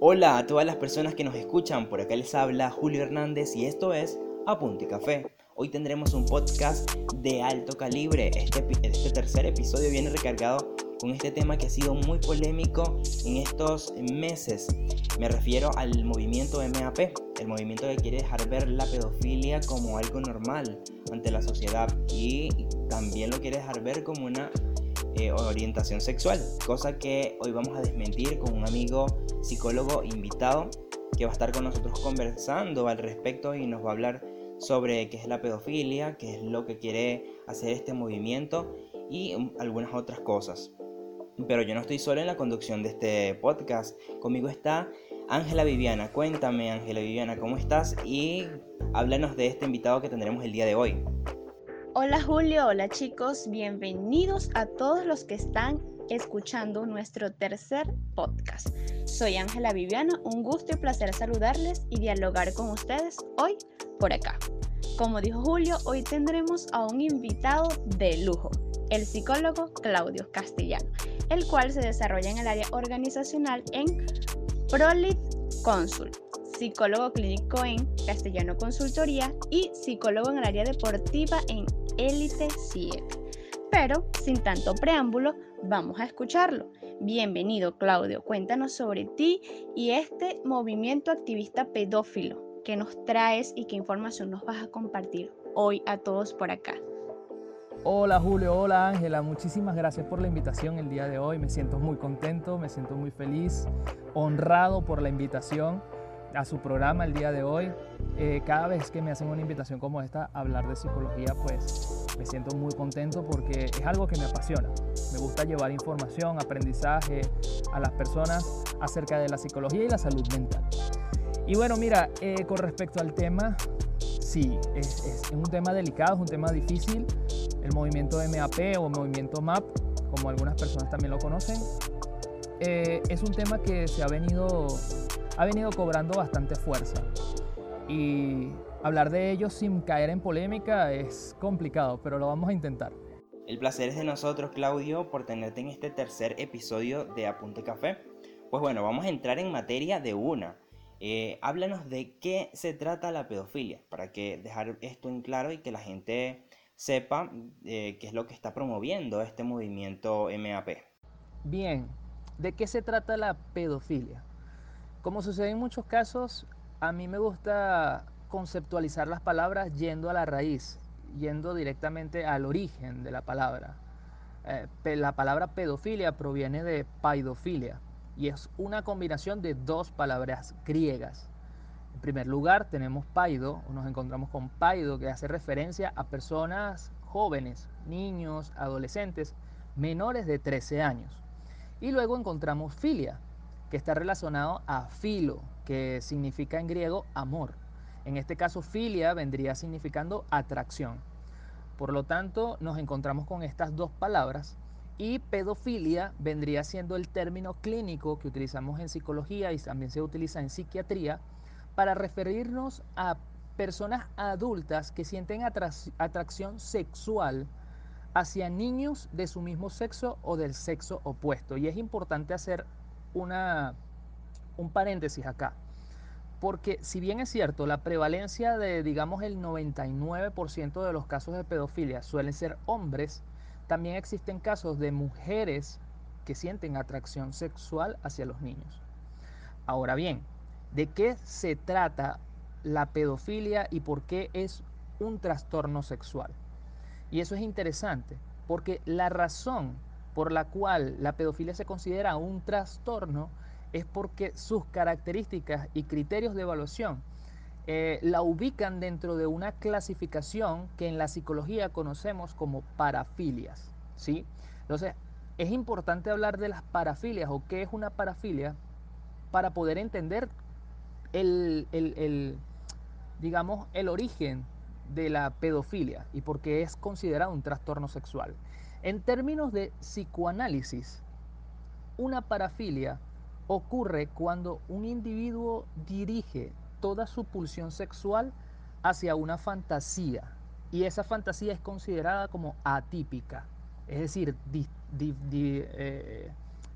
Hola a todas las personas que nos escuchan, por acá les habla Julio Hernández y esto es Apunte Café. Hoy tendremos un podcast de alto calibre. Este, este tercer episodio viene recargado con este tema que ha sido muy polémico en estos meses. Me refiero al movimiento MAP, el movimiento que quiere dejar ver la pedofilia como algo normal ante la sociedad y también lo quiere dejar ver como una eh, orientación sexual, cosa que hoy vamos a desmentir con un amigo psicólogo invitado que va a estar con nosotros conversando al respecto y nos va a hablar sobre qué es la pedofilia, qué es lo que quiere hacer este movimiento y algunas otras cosas. Pero yo no estoy solo en la conducción de este podcast, conmigo está Ángela Viviana. Cuéntame Ángela Viviana, ¿cómo estás? Y háblanos de este invitado que tendremos el día de hoy. Hola Julio, hola chicos, bienvenidos a todos los que están escuchando nuestro tercer podcast. Soy Ángela Viviana, un gusto y placer saludarles y dialogar con ustedes hoy por acá. Como dijo Julio, hoy tendremos a un invitado de lujo, el psicólogo Claudio Castellano, el cual se desarrolla en el área organizacional en Prolit Consult psicólogo clínico en Castellano Consultoría y psicólogo en el área deportiva en Elite 7. Pero sin tanto preámbulo, vamos a escucharlo. Bienvenido Claudio, cuéntanos sobre ti y este movimiento activista pedófilo que nos traes y qué información nos vas a compartir hoy a todos por acá. Hola Julio, hola Ángela, muchísimas gracias por la invitación el día de hoy. Me siento muy contento, me siento muy feliz, honrado por la invitación a su programa el día de hoy. Eh, cada vez que me hacen una invitación como esta a hablar de psicología, pues me siento muy contento porque es algo que me apasiona. Me gusta llevar información, aprendizaje a las personas acerca de la psicología y la salud mental. Y bueno, mira, eh, con respecto al tema, sí, es, un tema delicado, es un tema difícil. El movimiento MAP o movimiento MAP, como algunas personas también lo conocen, eh, es un tema que se ha venido ha venido cobrando bastante fuerza. Y hablar de ello sin caer en polémica es complicado, pero lo vamos a intentar. El placer es de nosotros, Claudio, por tenerte en este tercer episodio de Apunte Café. Pues bueno, vamos a entrar en materia de una. Eh, háblanos de qué se trata la pedofilia, para que dejar esto en claro y que la gente sepa eh, qué es lo que está promoviendo este movimiento MAP. Bien, ¿de qué se trata la pedofilia? Como sucede en muchos casos, a mí me gusta conceptualizar las palabras yendo a la raíz, yendo directamente al origen de la palabra. Eh, la palabra pedofilia proviene de paidofilia y es una combinación de dos palabras griegas. En primer lugar tenemos paido, nos encontramos con paido que hace referencia a personas jóvenes, niños, adolescentes, menores de 13 años. Y luego encontramos filia, que está relacionado a filo, que significa en griego amor. En este caso, filia vendría significando atracción. Por lo tanto, nos encontramos con estas dos palabras y pedofilia vendría siendo el término clínico que utilizamos en psicología y también se utiliza en psiquiatría para referirnos a personas adultas que sienten atracción sexual hacia niños de su mismo sexo o del sexo opuesto. Y es importante hacer una, un paréntesis acá. Porque si bien es cierto, la prevalencia de, digamos, el 99% de los casos de pedofilia suelen ser hombres, también existen casos de mujeres que sienten atracción sexual hacia los niños. Ahora bien, ¿de qué se trata la pedofilia y por qué es un trastorno sexual? Y eso es interesante, porque la razón por la cual la pedofilia se considera un trastorno es porque sus características y criterios de evaluación eh, la ubican dentro de una clasificación que en la psicología conocemos como parafilias. ¿sí? Entonces, es importante hablar de las parafilias o qué es una parafilia para poder entender el, el, digamos, el origen de la pedofilia y por qué es considerado un trastorno sexual. En términos de psicoanálisis, una parafilia ocurre cuando un individuo dirige toda su pulsión sexual hacia una fantasía y esa fantasía es considerada como atípica, es decir, eh,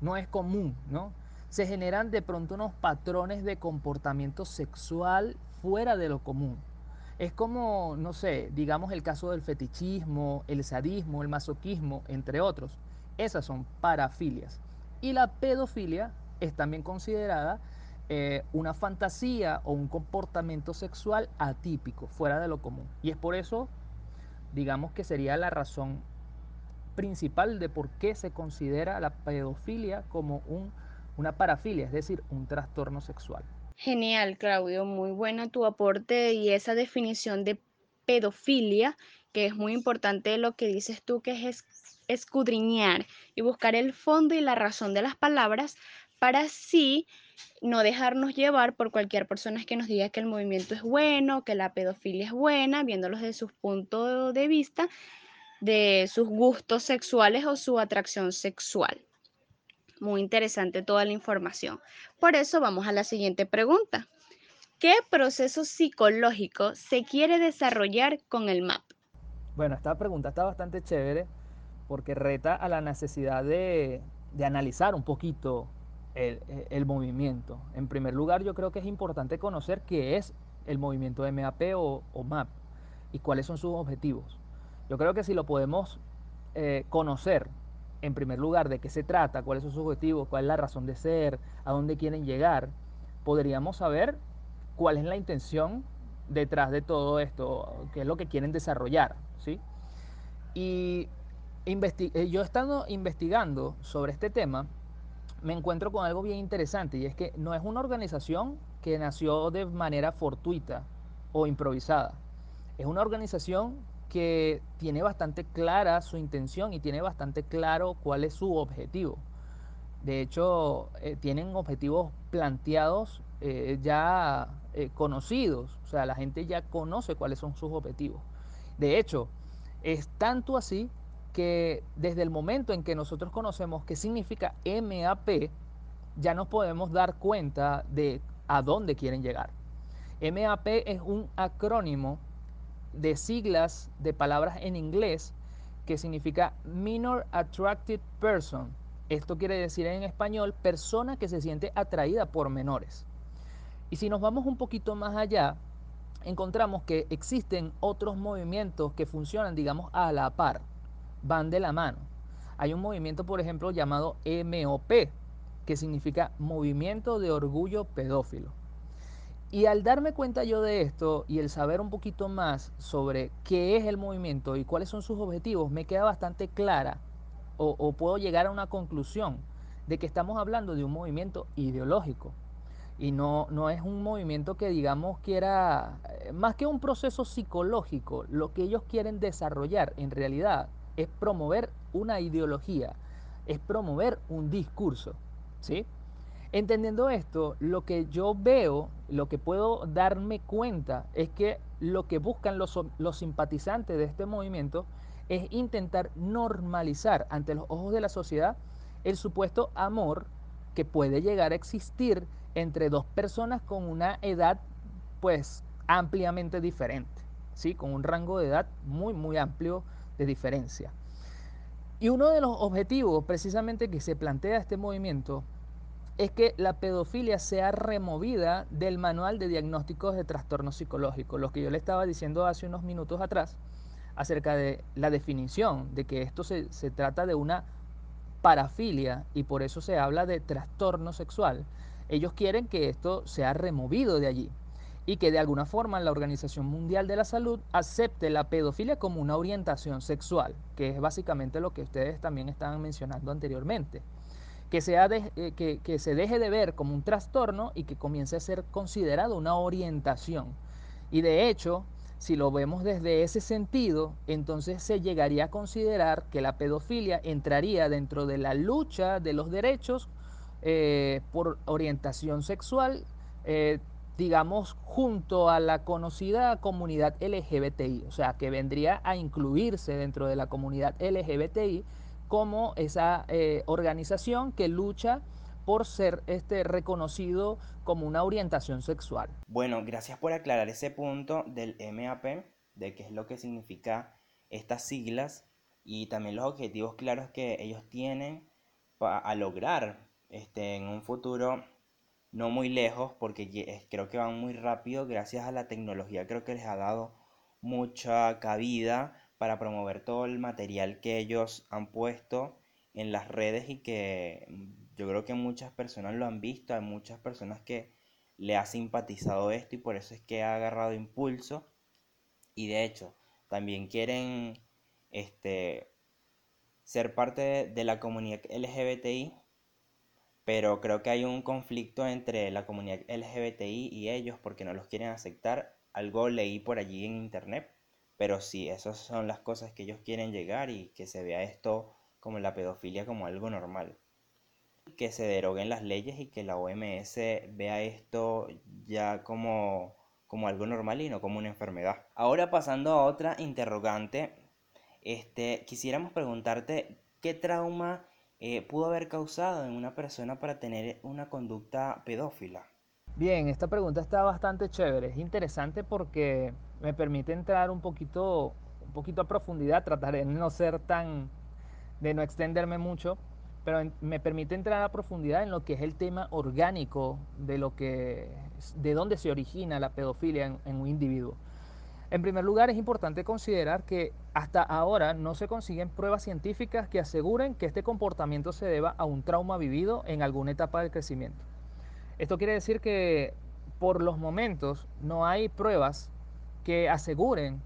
no es común, ¿no? se generan de pronto unos patrones de comportamiento sexual fuera de lo común. Es como, no sé, digamos el caso del fetichismo, el sadismo, el masoquismo, entre otros. Esas son parafilias. Y la pedofilia es también considerada eh, una fantasía o un comportamiento sexual atípico, fuera de lo común. Y es por eso, digamos que sería la razón principal de por qué se considera la pedofilia como un, una parafilia, es decir, un trastorno sexual. Genial, Claudio, muy buena tu aporte y esa definición de pedofilia, que es muy importante lo que dices tú, que es escudriñar y buscar el fondo y la razón de las palabras para así no dejarnos llevar por cualquier persona que nos diga que el movimiento es bueno, que la pedofilia es buena, viéndolos desde sus puntos de vista, de sus gustos sexuales o su atracción sexual. Muy interesante toda la información. Por eso vamos a la siguiente pregunta. ¿Qué proceso psicológico se quiere desarrollar con el MAP? Bueno, esta pregunta está bastante chévere porque reta a la necesidad de, analizar un poquito el, movimiento. En primer lugar, yo creo que es importante conocer qué es el movimiento MAP o, MAP y cuáles son sus objetivos. Yo creo que si lo podemos eh, conocer, en primer lugar, de qué se trata, cuáles son sus objetivos, cuál es la razón de ser, a dónde quieren llegar, podríamos saber cuál es la intención detrás de todo esto, qué es lo que quieren desarrollar, ¿sí? Y eh, yo estando investigando sobre este tema, me encuentro con algo bien interesante y es que no es una organización que nació de manera fortuita o improvisada. Es una organización que tiene bastante clara su intención y tiene bastante claro cuál es su objetivo. De hecho, eh, tienen objetivos planteados eh, ya conocidos, o sea, la gente ya conoce cuáles son sus objetivos. De hecho, es tanto así que desde el momento en que nosotros conocemos qué significa MAP, ya nos podemos dar cuenta de a dónde quieren llegar. MAP es un acrónimo de siglas de palabras en inglés que significa Minor Attracted Person. Esto quiere decir en español persona que se siente atraída por menores. Y si nos vamos un poquito más allá, encontramos que existen otros movimientos que funcionan, digamos, a la par van de la mano. Hay un movimiento, por ejemplo, llamado MOP, que significa Movimiento de Orgullo Pedófilo. Y al darme cuenta yo de esto y el saber un poquito más sobre qué es el movimiento y cuáles son sus objetivos, me queda bastante clara o, puedo llegar a una conclusión de que estamos hablando de un movimiento ideológico y no, no es un movimiento que digamos quiera, eh, más que un proceso psicológico, lo que ellos quieren desarrollar en realidad es promover una ideología, es promover un discurso, ¿sí? Entendiendo esto, lo que yo veo, lo que puedo darme cuenta es que lo que buscan los, los simpatizantes de este movimiento es intentar normalizar ante los ojos de la sociedad el supuesto amor que puede llegar a existir entre dos personas con una edad pues ampliamente diferente, ¿sí? con un rango de edad muy muy amplio de diferencia. Y uno de los objetivos precisamente que se plantea este movimiento es que la pedofilia sea removida del manual de diagnósticos de trastornos psicológicos, lo que yo le estaba diciendo hace unos minutos atrás acerca de la definición de que esto se, se trata de una parafilia y por eso se habla de trastorno sexual. Ellos quieren que esto sea removido de allí y que de alguna forma la Organización Mundial de la Salud acepte la pedofilia como una orientación sexual, que es básicamente lo que ustedes también estaban mencionando anteriormente. Que, eh, que, que se deje de ver como un trastorno y que comience a ser considerado una orientación. Y de hecho, si lo vemos desde ese sentido, entonces se llegaría a considerar que la pedofilia entraría dentro de la lucha de los derechos eh, por orientación sexual, eh, digamos, junto a la conocida comunidad LGBTI, o sea, que vendría a incluirse dentro de la comunidad LGBTI como esa eh, organización que lucha por ser este, reconocido como una orientación sexual. Bueno, gracias por aclarar ese punto del MAP, de qué es lo que significa estas siglas y también los objetivos claros que ellos tienen a lograr este, en un futuro no muy lejos, porque creo que van muy rápido gracias a la tecnología, creo que les ha dado mucha cabida para promover todo el material que ellos han puesto en las redes y que yo creo que muchas personas lo han visto, hay muchas personas que le ha simpatizado esto y por eso es que ha agarrado impulso. Y de hecho también quieren este ser parte de, la comunidad LGBTI pero creo que hay un conflicto entre la comunidad LGBTI y ellos porque no los quieren aceptar. Algo leí por allí en internet pero sí esas son las cosas que ellos quieren llegar y que se vea esto como la pedofilia como algo normal que se deroguen las leyes y que la OMS vea esto ya como, como algo normal y no como una enfermedad. Ahora pasando a otra interrogante, este, quisiéramos preguntarte qué trauma eh, pudo haber causado en una persona para tener una conducta pedófila. Bien, esta pregunta está bastante chévere, es interesante porque me permite entrar un poquito, un poquito a profundidad, trataré de no ser tan, de no extenderme mucho, pero me permite entrar a profundidad en lo que es el tema orgánico de lo que de dónde se origina la pedofilia en, en, un individuo. En primer lugar, es importante considerar que hasta ahora no se consiguen pruebas científicas que aseguren que este comportamiento se deba a un trauma vivido en alguna etapa del crecimiento. Esto quiere decir que por los momentos no hay pruebas que aseguren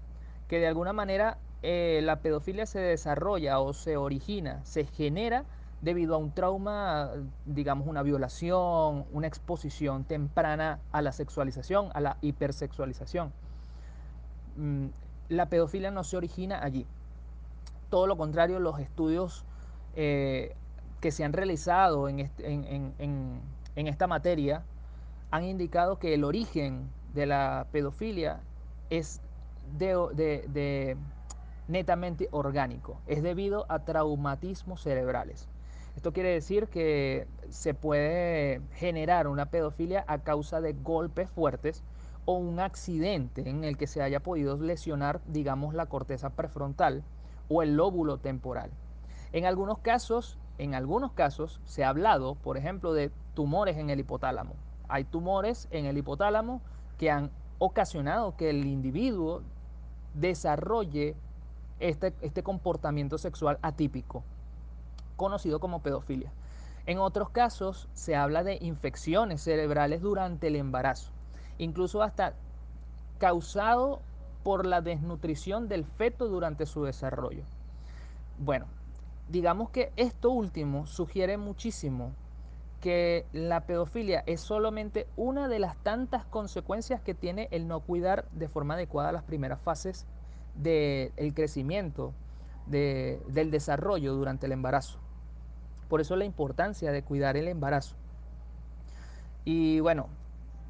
que de alguna manera eh, la pedofilia se desarrolla o se origina, se genera debido a un trauma, digamos una violación, una exposición temprana a la sexualización, a la hipersexualización. Mm, la pedofilia no se origina allí. Todo lo contrario, los estudios eh, que se han realizado en, esta materia han indicado que el origen de la pedofilia es de, netamente orgánico, es debido a traumatismos cerebrales. Esto quiere decir que se puede generar una pedofilia a causa de golpes fuertes o un accidente en el que se haya podido lesionar, digamos, la corteza prefrontal o el lóbulo temporal. En algunos casos, en algunos casos se ha hablado, por ejemplo, de tumores en el hipotálamo. Hay tumores en el hipotálamo que han ocasionado que el individuo desarrolle este, este comportamiento sexual atípico conocido como pedofilia. En otros casos se habla de infecciones cerebrales durante el embarazo, incluso hasta causado por la desnutrición del feto durante su desarrollo. Bueno, digamos que esto último sugiere muchísimo que la pedofilia es solamente una de las tantas consecuencias que tiene el no cuidar de forma adecuada las primeras fases del crecimiento, del desarrollo durante el embarazo. Por eso la importancia de cuidar el embarazo. Y bueno,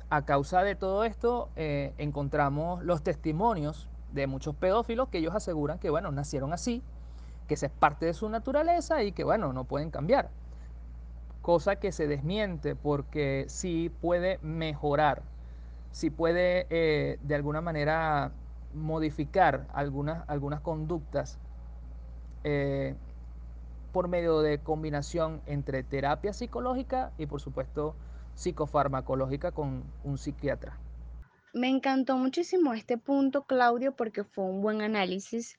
a causa de todo esto eh, encontramos los testimonios de muchos pedófilos que ellos aseguran que bueno, nacieron así, que es parte de su naturaleza y que bueno, no pueden cambiar. Cosa que se desmiente porque sí puede mejorar, sí puede eh, de alguna manera modificar algunas, algunas conductas eh, por medio de combinación entre terapia psicológica y por supuesto psicofarmacológica con un psiquiatra. Me encantó muchísimo este punto, Claudio, porque fue un buen análisis.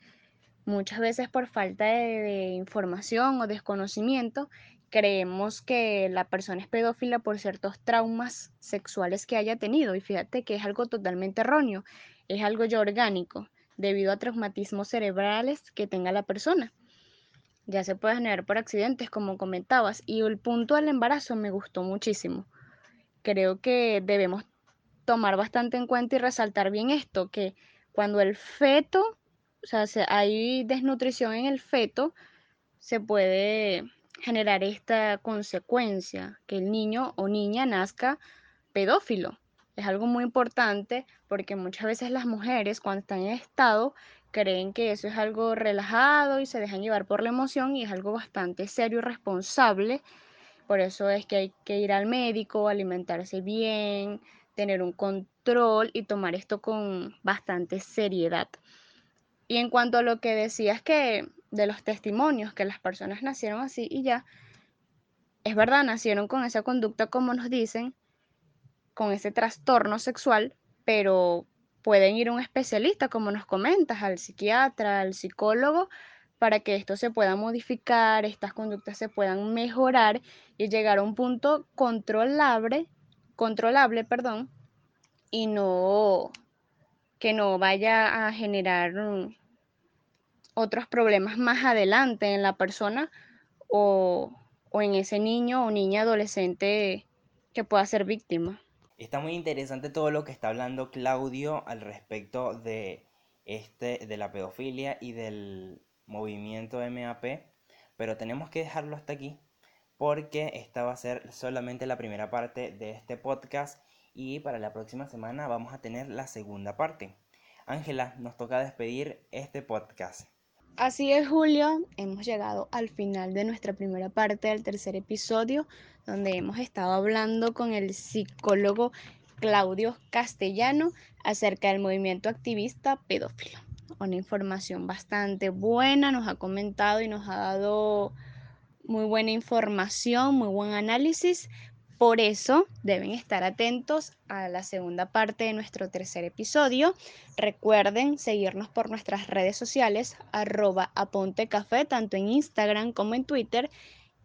Muchas veces por falta de, información o desconocimiento, creemos que la persona es pedófila por ciertos traumas sexuales que haya tenido. Y fíjate que es algo totalmente erróneo, es algo ya orgánico, debido a traumatismos cerebrales que tenga la persona ya se puede generar por accidentes, como comentabas. Y el punto del embarazo me gustó muchísimo. Creo que debemos tomar bastante en cuenta y resaltar bien esto, que cuando el feto, o sea, hay desnutrición en el feto, se puede generar esta consecuencia, que el niño o niña nazca pedófilo. Es algo muy importante porque muchas veces las mujeres cuando están en estado creen que eso es algo relajado y se dejan llevar por la emoción y es algo bastante serio y responsable. Por eso es que hay que ir al médico, alimentarse bien, tener un control y tomar esto con bastante seriedad. Y en cuanto a lo que decías que de los testimonios, que las personas nacieron así y ya, es verdad, nacieron con esa conducta como nos dicen, con ese trastorno sexual, pero pueden ir a un especialista, como nos comentas, al psiquiatra, al psicólogo, para que esto se pueda modificar, estas conductas se puedan mejorar y llegar a un punto controlable, controlable, perdón, y no que no vaya a generar mm, otros problemas más adelante en la persona o, o en ese niño o niña adolescente que pueda ser víctima. Está muy interesante todo lo que está hablando Claudio al respecto de este de la pedofilia y del movimiento MAP, pero tenemos que dejarlo hasta aquí porque esta va a ser solamente la primera parte de este podcast y para la próxima semana vamos a tener la segunda parte. Ángela, nos toca despedir este podcast. Así es, Julio, hemos llegado al final de nuestra primera parte del tercer episodio, donde hemos estado hablando con el psicólogo Claudio Castellano acerca del movimiento activista pedófilo. Una información bastante buena, nos ha comentado y nos ha dado muy buena información, muy buen análisis. Por eso deben estar atentos a la segunda parte de nuestro tercer episodio. Recuerden seguirnos por nuestras redes sociales, arroba aponte café, tanto en Instagram como en Twitter,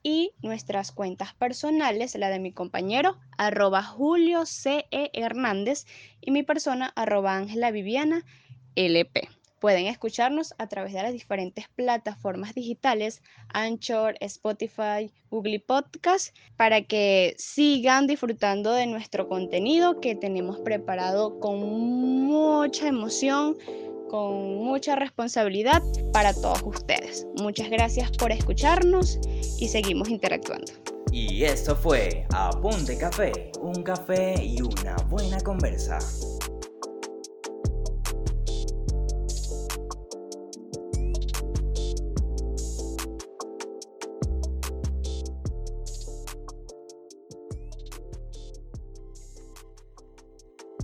y nuestras cuentas personales, la de mi compañero, arroba Julio C. E. Hernández, y mi persona, arroba Ángela Viviana LP. Pueden escucharnos a través de las diferentes plataformas digitales, Anchor, Spotify, Google Podcast, para que sigan disfrutando de nuestro contenido que tenemos preparado con mucha emoción, con mucha responsabilidad para todos ustedes. Muchas gracias por escucharnos y seguimos interactuando. Y esto fue Apunte Café, un café y una buena conversa.